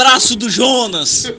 abraço do Jonas.